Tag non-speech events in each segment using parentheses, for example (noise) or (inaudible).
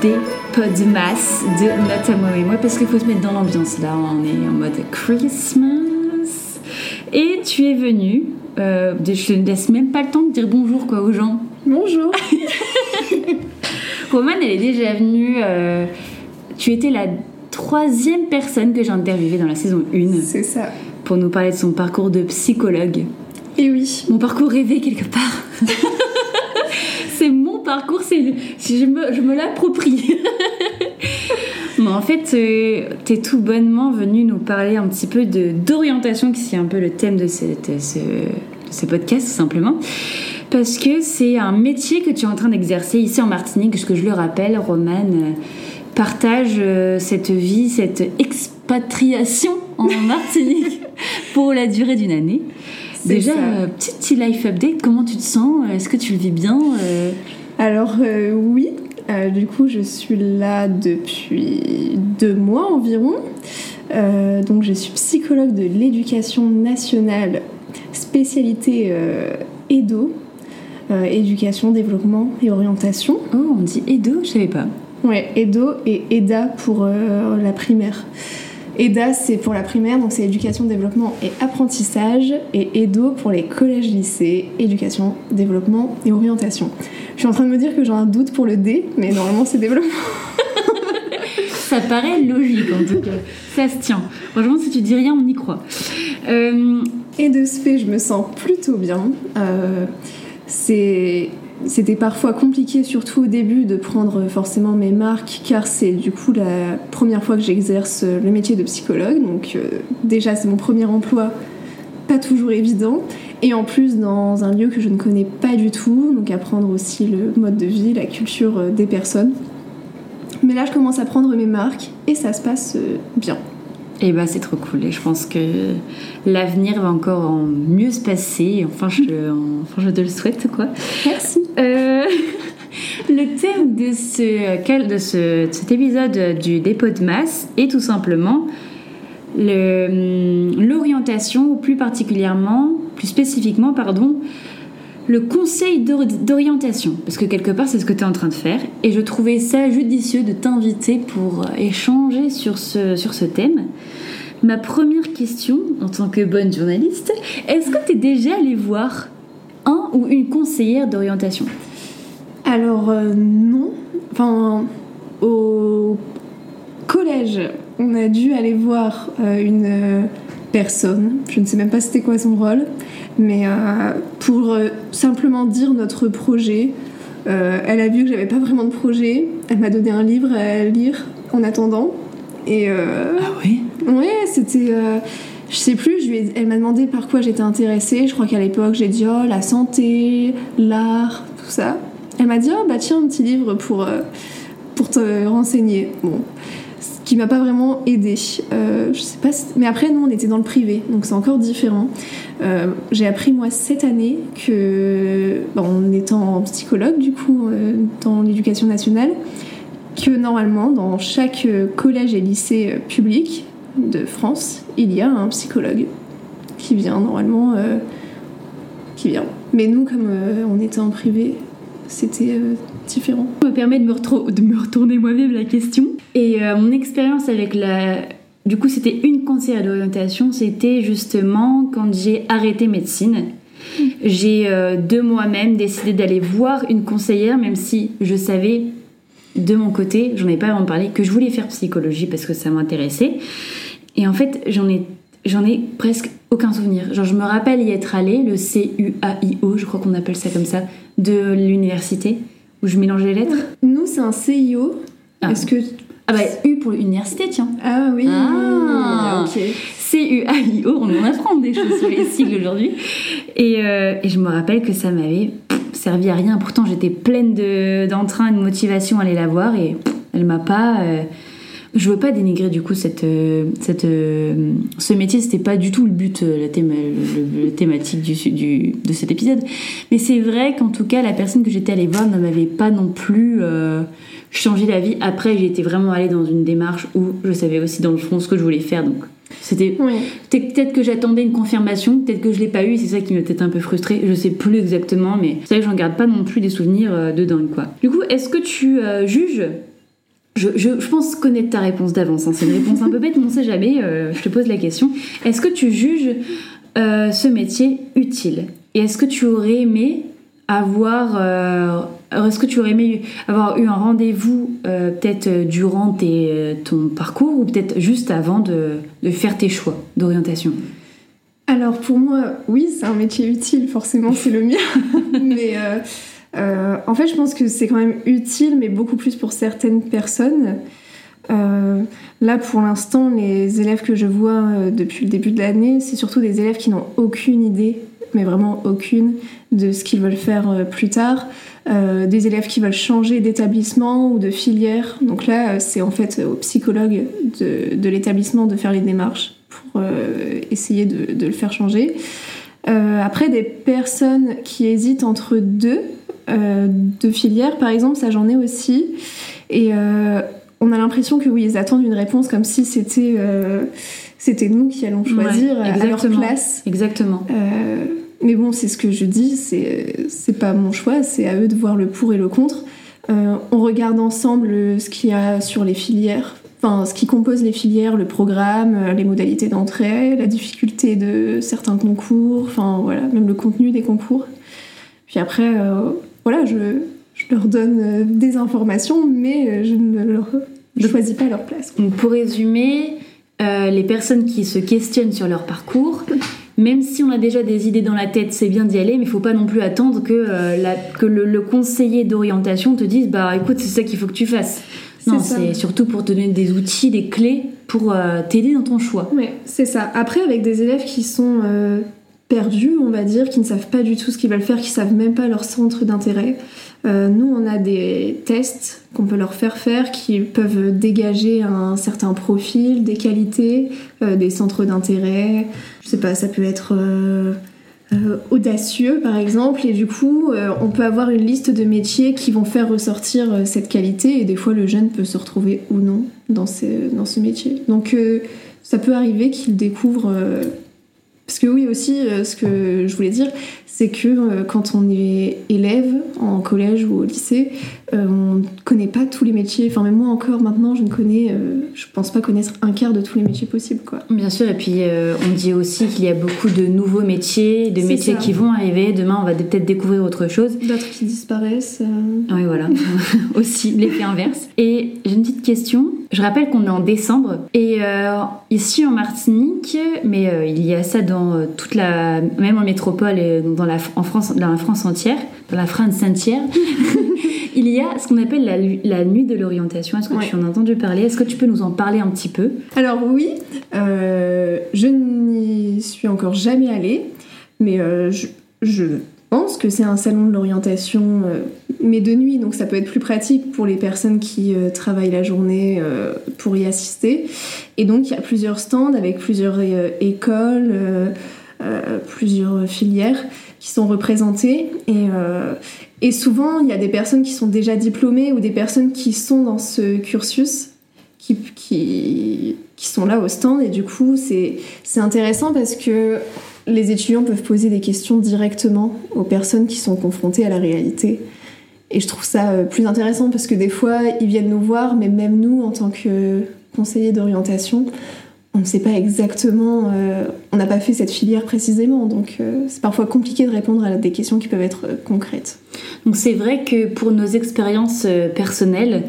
des Podmas de Notamment et moi parce qu'il faut se mettre dans l'ambiance là, on est en mode Christmas. Et tu es venu, euh, je ne laisse même pas le temps de dire bonjour quoi aux gens. Bonjour. (laughs) Romane elle est déjà venue, euh, tu étais la troisième personne que j'ai interviewée dans la saison 1 C'est ça. pour nous parler de son parcours de psychologue. Et oui. Mon parcours rêvé quelque part. (laughs) parcours, c'est si je me, je me l'approprie. (laughs) Mais en fait, euh, t'es tout bonnement venu nous parler un petit peu de d'orientation, qui c'est un peu le thème de, cette, ce, de ce podcast, tout simplement. Parce que c'est un métier que tu es en train d'exercer ici en Martinique, parce que je le rappelle, Romane euh, partage euh, cette vie, cette expatriation en (laughs) Martinique pour la durée d'une année. C'est Déjà, petit, petit life update, comment tu te sens? Est-ce que tu le vis bien Alors euh, oui, Euh, du coup je suis là depuis deux mois environ. Euh, donc je suis psychologue de l'éducation nationale, spécialité EDO, éducation, développement et orientation. Oh, on dit Edo, je savais pas. Ouais, EDO et EDA pour la primaire. EDA c'est pour la primaire, donc c'est éducation, développement et apprentissage, et EDO pour les collèges, lycées, éducation, développement et orientation. Je suis en train de me dire que j'ai un doute pour le D, mais normalement c'est développement. (laughs) Ça paraît logique en tout cas. Ça se tient. Franchement, si tu dis rien, on y croit. Euh, Et de ce fait, je me sens plutôt bien. Euh, c'est- C'était parfois compliqué, surtout au début, de prendre forcément mes marques, car c'est du coup la première fois que j'exerce le métier de psychologue. Donc euh, déjà, c'est mon premier emploi, pas toujours évident. Et en plus, dans un lieu que je ne connais pas du tout, donc apprendre aussi le mode de vie, la culture euh, des personnes. Mais là, je commence à prendre mes marques et ça se passe euh, bien. Et bah, c'est trop cool. Et je pense que l'avenir va encore en mieux se passer. Enfin, je, enfin, je te le souhaite, quoi. Merci. Euh, (laughs) le thème de, ce, de, ce, de cet épisode du dépôt de masse est tout simplement le- l'orientation, ou plus particulièrement, plus spécifiquement, pardon, le conseil d'or- d'orientation. Parce que quelque part, c'est ce que tu es en train de faire. Et je trouvais ça judicieux de t'inviter pour échanger sur ce, sur ce thème. Ma première question, en tant que bonne journaliste, est-ce que tu es déjà allé voir un ou une conseillère d'orientation? Alors euh, non, enfin au collège, on a dû aller voir euh, une euh, personne, je ne sais même pas c'était quoi son rôle, mais euh, pour euh, simplement dire notre projet. Euh, elle a vu que j'avais pas vraiment de projet, elle m'a donné un livre à lire en attendant. Et euh, Ah oui? Ouais, c'était. euh, je sais plus, elle m'a demandé par quoi j'étais intéressée. Je crois qu'à l'époque, j'ai dit oh, la santé, l'art, tout ça. Elle m'a dit oh, bah tiens, un petit livre pour, euh, pour te renseigner. Bon, ce qui m'a pas vraiment aidé. Euh, je sais pas, mais après, nous, on était dans le privé, donc c'est encore différent. Euh, j'ai appris, moi, cette année, que, bon, en étant psychologue, du coup, dans l'éducation nationale, que normalement, dans chaque collège et lycée public de France, il y a un psychologue qui vient normalement, euh, qui vient. Mais nous, comme euh, on était en privé, c'était euh, différent. Ça me permet de me, de me retourner moi-même la question. Et mon expérience avec la... Du coup, c'était une conseillère d'orientation, c'était justement quand j'ai arrêté médecine. J'ai euh, de moi-même décidé d'aller voir une conseillère, même si je savais de mon côté, j'en ai pas vraiment parlé, que je voulais faire psychologie parce que ça m'intéressait. Et en fait, j'en ai, j'en ai presque aucun souvenir. Genre, je me rappelle y être allée, le C-U-A-I-O, je crois qu'on appelle ça comme ça, de l'université, où je mélangeais les lettres. Nous, c'est un CIO. Ah. Est-ce que. Ah bah, U pour l'université, tiens. Ah oui Ah. Ok. C-U-A-I-O, on en apprend des choses sur les sigles aujourd'hui. Et, euh, et je me rappelle que ça m'avait servi à rien. Pourtant, j'étais pleine de- d'entrain et de motivation à aller la voir et elle m'a pas. euh, je veux pas dénigrer du coup cette, euh, cette, euh, ce métier, c'était pas du tout le but, la, thématique de cet épisode. Mais c'est vrai qu'en tout cas, la personne que j'étais allée voir ne m'avait pas non plus changé la vie. Après, j'ai été vraiment allée dans une démarche où je savais aussi dans le fond ce que je voulais faire. Donc C'était peut-être que j'attendais une confirmation, peut-être que je l'ai pas eu, c'est ça qui m'a peut-être un peu frustrée. Je sais plus exactement, mais c'est vrai que j'en garde pas non plus des souvenirs euh, de dingue quoi. Du coup, est-ce que tu euh, juges? Je, je, pense connaître ta réponse d'avance. Hein. C'est une réponse un peu bête, mais on sait jamais. Euh, je te pose la question. Est-ce que tu juges ce métier utile? Et est-ce que tu aurais aimé avoir est-ce que tu aurais aimé avoir eu un rendez-vous euh, peut-être euh, durant tes, ton parcours ou peut-être juste avant de, de faire tes choix d'orientation? Alors, pour moi, oui, c'est un métier utile, forcément, c'est le mien. (laughs) mais euh, en fait, je pense que c'est quand même utile, mais beaucoup plus pour certaines personnes. là, pour l'instant, les élèves que je vois depuis le début de l'année, c'est surtout des élèves qui n'ont aucune idée, mais vraiment aucune, de ce qu'ils veulent faire plus tard. Euh, des élèves qui veulent changer d'établissement ou de filière. Donc là, euh, c'est en fait au psychologue de, l'établissement de faire les démarches pour euh, essayer de, le faire changer. après, des personnes qui hésitent entre deux, deux filières, par exemple, ça j'en ai aussi. Et on a l'impression que oui, ils attendent une réponse comme si c'était c'était nous qui allons choisir à leur place. Exactement. Mais bon, c'est ce que je dis, c'est pas mon choix, c'est à eux de voir le pour et le contre. Euh, on regarde ensemble ce qu'il y a sur les filières, enfin ce qui compose les filières, le programme, euh, les modalités d'entrée, la difficulté de certains concours, enfin voilà, même le contenu des concours. Puis après, euh, voilà, je, je, leur donne des informations, mais je ne leur choisis pas leur place. Donc pour résumer, les personnes qui se questionnent sur leur parcours (laughs) même si on a déjà des idées dans la tête, c'est bien d'y aller, mais il faut pas non plus attendre que, euh, que le, conseiller d'orientation te dise bah écoute, c'est ça qu'il faut que tu fasses. Non, c'est surtout pour te donner des outils, des clés pour euh, t'aider dans ton choix. Oui, c'est ça. Après, avec des élèves qui sont euh, perdus, on va dire, qui ne savent pas du tout ce qu'ils veulent faire, qui savent même pas leur centre d'intérêt. Euh, nous, on a des tests qu'on peut leur faire faire qui peuvent dégager un certain profil, des qualités, euh, des centres d'intérêt. Je sais pas, ça peut être euh, audacieux par exemple, et du coup, on peut avoir une liste de métiers qui vont faire ressortir cette qualité, et des fois, le jeune peut se retrouver ou non dans, dans ce métier. Donc, ça peut arriver qu'il découvre parce que oui aussi, euh, ce que je voulais dire, c'est que euh, quand on est élève en collège ou au lycée, euh, on ne connaît pas tous les métiers. Enfin, même moi encore maintenant, je ne connais, je pense pas connaître un quart de tous les métiers possibles. Quoi. Bien sûr, et puis on dit aussi qu'il y a beaucoup de nouveaux métiers, de métiers qui vont arriver. Demain, on va peut-être découvrir autre chose. D'autres qui disparaissent. Oui, voilà. (laughs) aussi, l'effet inverse. Et j'ai une petite question. Je rappelle qu'on est en décembre et ici en Martinique, mais il y a ça dans euh, toute la, même en métropole et dans la, en France, dans la France entière, dans la France entière, (laughs) il y a ce qu'on appelle la, la, nuit de l'orientation. Est-ce que tu en as entendu parler? Est-ce que tu peux nous en parler un petit peu? Alors oui, euh, je n'y suis encore jamais allée, mais euh, je, je, pense que c'est un salon de l'orientation, mais de nuit, donc ça peut être plus pratique pour les personnes qui travaillent la journée pour y assister. Et donc il y a plusieurs stands avec plusieurs euh, écoles, euh, euh, plusieurs filières qui sont représentées. Et, et souvent il y a des personnes qui sont déjà diplômées ou des personnes qui sont dans ce cursus qui, qui, sont là au stand. Et du coup c'est intéressant parce que les étudiants peuvent poser des questions directement aux personnes qui sont confrontées à la réalité. Et je trouve ça plus intéressant parce que des fois, ils viennent nous voir, mais même nous, en tant que conseiller d'orientation, on ne sait pas exactement, euh, on n'a pas fait cette filière précisément, donc euh, c'est parfois compliqué de répondre à des questions qui peuvent être euh, concrètes. Donc c'est vrai que pour nos expériences personnelles,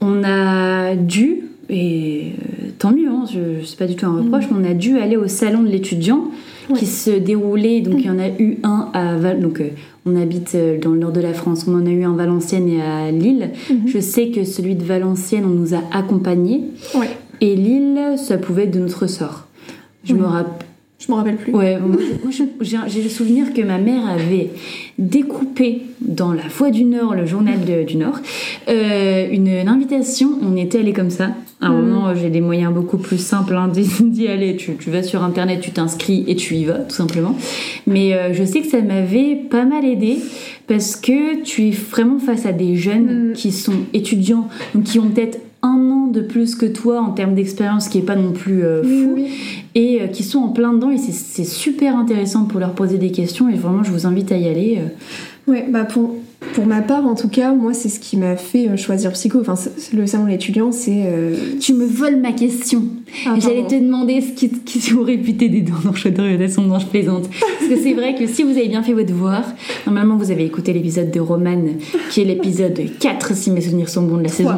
on a dû, et tant mieux, hein, je ne sais pas du tout un reproche, mm. mais on a dû aller au salon de l'étudiant qui se déroulait, donc il y en a eu un à Val, donc on habite dans le nord de la France, on en a eu un à Valenciennes et à Lille. Mm-hmm. Je sais que celui de Valenciennes, on nous a accompagnés. Ouais. Et l'île, ça pouvait être de notre sort. Je me rappelle. Je me rappelle plus. Ouais, j'ai le souvenir que ma mère avait découpé dans La Voix du Nord, le journal du Nord, euh, une, invitation. On était allé comme ça. À un mm. moment, j'ai des moyens beaucoup plus simples hein, (laughs) d'y aller. Tu, vas sur internet, tu t'inscris et tu y vas, tout simplement. Mais euh, je sais que ça m'avait pas mal aidé parce que tu es vraiment face à des jeunes mm. qui sont étudiants, donc qui ont peut-être un an de plus que toi en termes d'expérience, qui est pas non plus euh, fou, oui. et euh, qui sont en plein dedans. Et c'est- super intéressant pour leur poser des questions. Et vraiment, je vous invite à y aller. euh. Ouais, bah pour, pour ma part, en tout cas, moi, c'est ce qui m'a fait choisir psycho. Enfin, le salon de l'étudiant, c'est. euh, Tu me voles ma question. ah, J'allais te demander ce qui, qui aurait pu t'aider dans choix d'orientation dont je plaisante. Parce que c'est vrai que si vous avez bien fait votre devoir, normalement vous avez écouté l'épisode de Romane, qui est l'épisode 4, si mes souvenirs sont bons de la saison.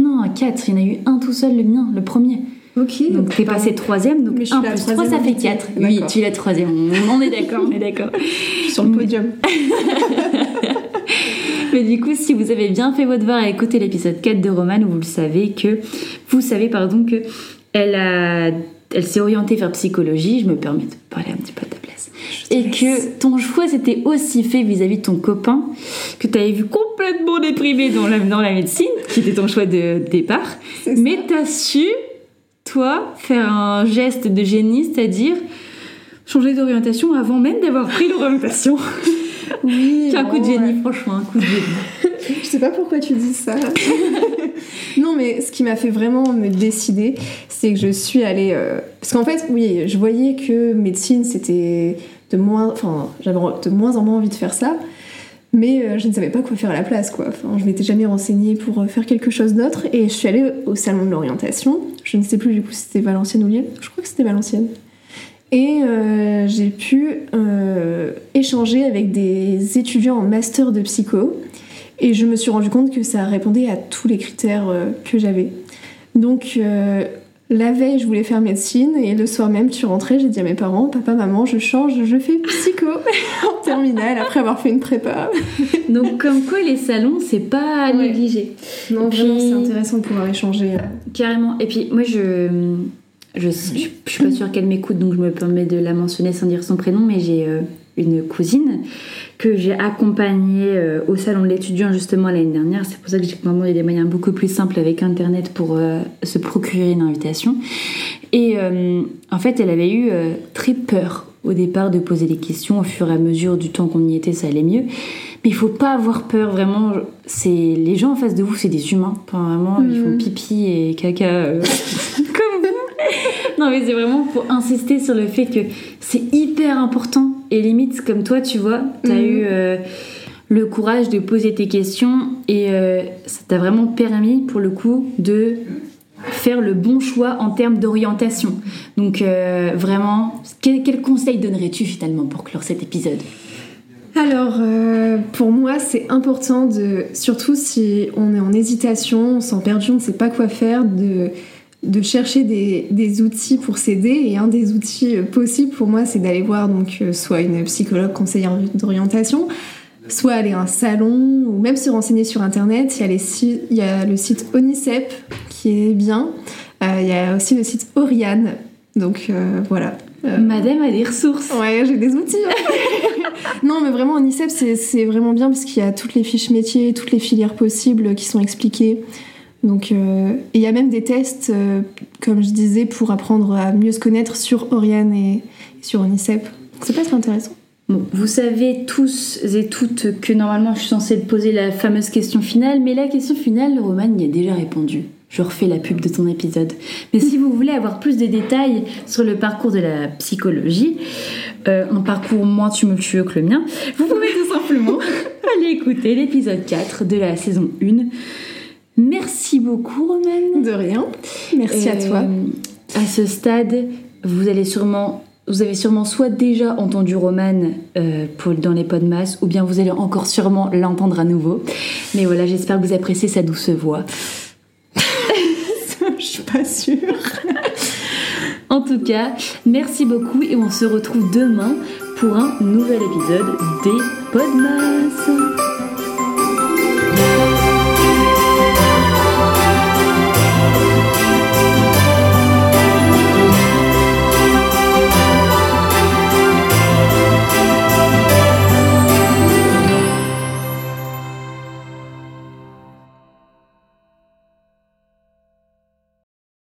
Non, 4, il y en a eu un tout seul, le mien, le premier. Ok. Donc t'es passé troisième, donc Mais je suis 1 la plus 3, troisième ça fait invitée. 4. Oui, tu es la troisième, on, est d'accord, on est d'accord. (laughs) sur le podium. (laughs) Mais du coup, si vous avez bien fait votre devoir à écouter l'épisode 4 de Romane, vous le savez que vous savez pardon que elle a elle s'est orientée vers psychologie, je me permets de parler un petit peu à ta place. Et que ton choix s'était aussi fait vis-à-vis de ton copain que tu avais vu complètement déprimé dans la, dans la médecine, qui était ton choix de départ, mais tu as su toi faire un geste de génie, c'est-à-dire changer d'orientation avant même d'avoir pris l'orientation. Oui. (laughs) C'est un coup de génie, ouais. franchement, un coup de génie. (laughs) Je sais pas pourquoi tu dis ça. (laughs) (laughs) non, mais ce qui m'a fait vraiment me décider, c'est que je suis allée. euh, Parce qu'en fait, oui, je voyais que médecine, c'était de moins. Enfin, j'avais de moins en moins envie de faire ça. Mais euh, je ne savais pas quoi faire à la place, quoi. Enfin, je m'étais jamais renseignée pour euh, faire quelque chose d'autre. Et je suis allée au salon de l'orientation. Je ne sais plus du coup si c'était Valenciennes ou Lille. Je crois que c'était Valenciennes. Et j'ai pu échanger avec des étudiants en master de psycho. Et je me suis rendu compte que ça répondait à tous les critères euh, que j'avais. Donc euh, la veille, je voulais faire médecine et le soir même, tu rentrais, j'ai dit à mes parents, papa, maman, je change, je fais psycho (laughs) en terminale après avoir fait une prépa. (laughs) Donc comme quoi les salons, c'est pas à Ouais. négliger. Non, vraiment, c'est intéressant de pouvoir échanger. Carrément. Et puis moi je je, je, je suis pas sûre qu'elle m'écoute donc je me permets de la mentionner sans dire son prénom mais j'ai euh, une cousine que j'ai accompagnée euh, au salon de l'étudiant justement l'année dernière. C'est pour ça que j'ai maintenant il y a des moyens beaucoup plus simples avec internet pour euh, se procurer une invitation. Et euh, en fait, elle avait eu euh, très peur au départ de poser des questions. Au fur et à mesure du temps qu'on y était, ça allait mieux. Mais il faut pas avoir peur, vraiment. C'est les gens en face de vous, c'est des humains. Enfin, vraiment, ils font Mhm. pipi et caca (laughs) comme vous. Non, mais c'est vraiment pour insister sur le fait que c'est hyper important. Et limite, comme toi, tu vois, t'as Mhm. eu euh, le courage de poser tes questions et euh, ça t'a vraiment permis, pour le coup, de faire le bon choix en termes d'orientation. Donc euh, vraiment, quel, quel conseil donnerais-tu finalement pour clore cet épisode? Alors, euh, pour moi, c'est important de, surtout si on est en hésitation, on sent perdu, on ne sait pas quoi faire, de, de chercher des, des outils pour s'aider. Et un des outils euh, possibles pour moi, c'est d'aller voir donc euh, soit une psychologue conseillère d'orientation, soit aller à un salon, ou même se renseigner sur Internet. Il y a, les il y a le site Onicep qui est bien. Euh, il y a aussi le site Oriane. Donc euh, voilà. Euh, Madame a des ressources. Ouais, j'ai des outils. (laughs) non, mais vraiment, Onicep, c'est c'est vraiment bien parce qu'il y a toutes les fiches métiers, toutes les filières possibles qui sont expliquées. Donc, euh, il y a même des tests, euh, comme je disais, pour apprendre à mieux se connaître sur Oriane et, sur Onicep. C'est pas très intéressant. Bon, vous savez tous et toutes que normalement je suis censée te poser la fameuse question finale, mais la question finale, Roman y a déjà répondu. Je refais la pub de ton épisode. Mais si vous voulez avoir plus de détails sur le parcours de la psychologie, euh, un parcours moins tumultueux que le mien, vous pouvez tout simplement (laughs) aller écouter l'épisode 4 de la saison 1. Merci beaucoup, Roman. De rien. Merci à Euh, toi. À ce stade, vous allez sûrement, vous avez sûrement soit déjà entendu Roman euh, pour, dans les podmas, ou bien vous allez encore sûrement l'entendre à nouveau. Mais voilà, j'espère que vous appréciez sa douce voix. (laughs) Je suis pas sûre. (laughs) En tout cas, merci beaucoup et on se retrouve demain pour un nouvel épisode des podmas.